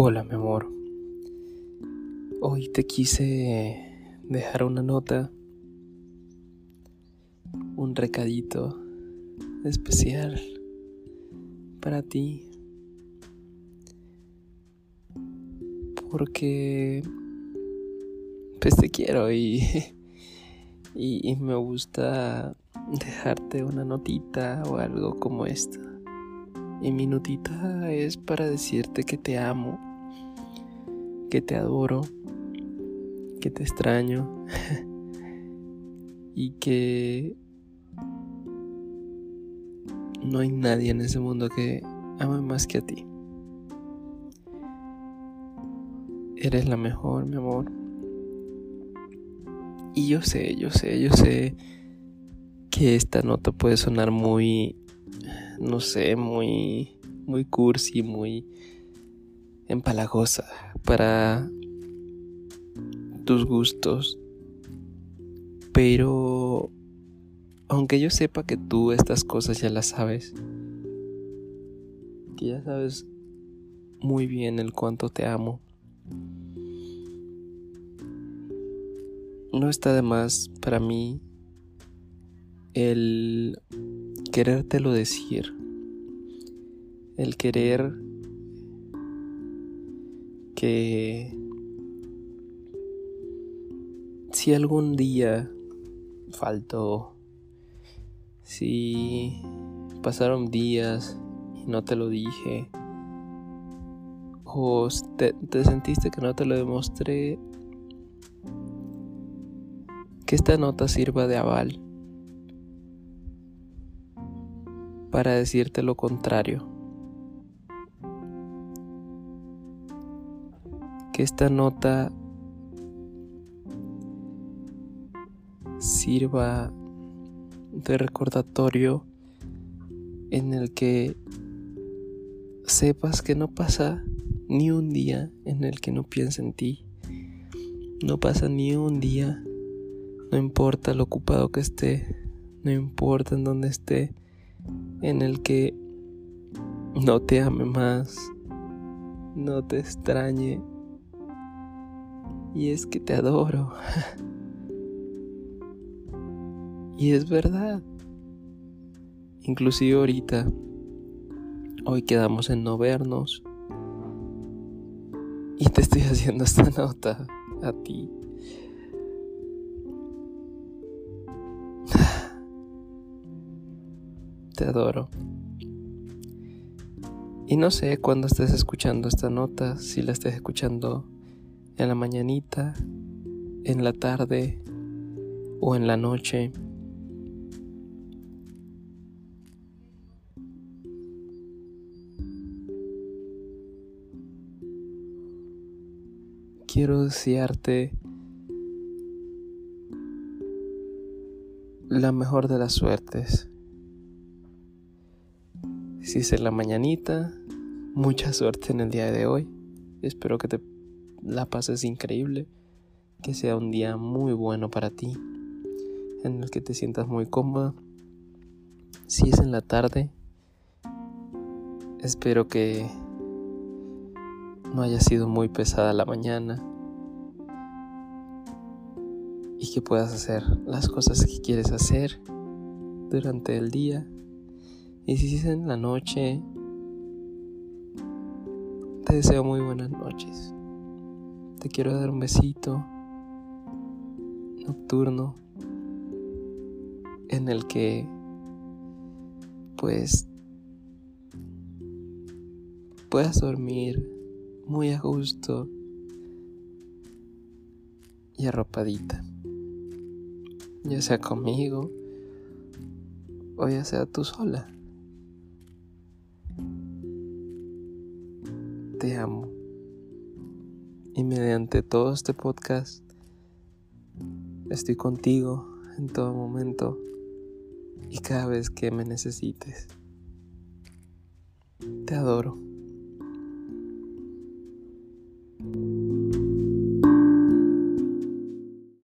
Hola, mi amor. Hoy te quise dejar una nota, un recadito especial para ti. Porque pues te quiero y, y, y me gusta dejarte una notita o algo como esta. Y mi notita es para decirte que te amo que te adoro, que te extraño y que no hay nadie en ese mundo que ame más que a ti. Eres la mejor, mi amor. Y yo sé, yo sé, yo sé que esta nota puede sonar muy, no sé, muy, muy cursi, muy empalagosa para tus gustos. Pero aunque yo sepa que tú estas cosas ya las sabes, que ya sabes muy bien el cuánto te amo, no está de más para mí el querértelo decir, el querer que si algún día faltó, si pasaron días y no te lo dije, o te, te sentiste que no te lo demostré, que esta nota sirva de aval para decirte lo contrario. Que esta nota sirva de recordatorio en el que sepas que no pasa ni un día en el que no piense en ti. No pasa ni un día, no importa lo ocupado que esté, no importa en dónde esté, en el que no te ame más, no te extrañe y es que te adoro. y es verdad. Inclusive ahorita, hoy quedamos en no vernos. Y te estoy haciendo esta nota a ti. Te adoro. Y no sé cuándo estés escuchando esta nota, si la estés escuchando en la mañanita, en la tarde o en la noche. Quiero desearte la mejor de las suertes. Si es en la mañanita, mucha suerte en el día de hoy. Espero que te la pases increíble, que sea un día muy bueno para ti, en el que te sientas muy cómoda. Si es en la tarde, espero que no haya sido muy pesada la mañana y que puedas hacer las cosas que quieres hacer durante el día. Y si es en la noche, te deseo muy buenas noches. Te quiero dar un besito nocturno en el que pues puedas dormir muy a gusto y arropadita, ya sea conmigo o ya sea tú sola. Te amo y mediante todo este podcast estoy contigo en todo momento y cada vez que me necesites. Te adoro.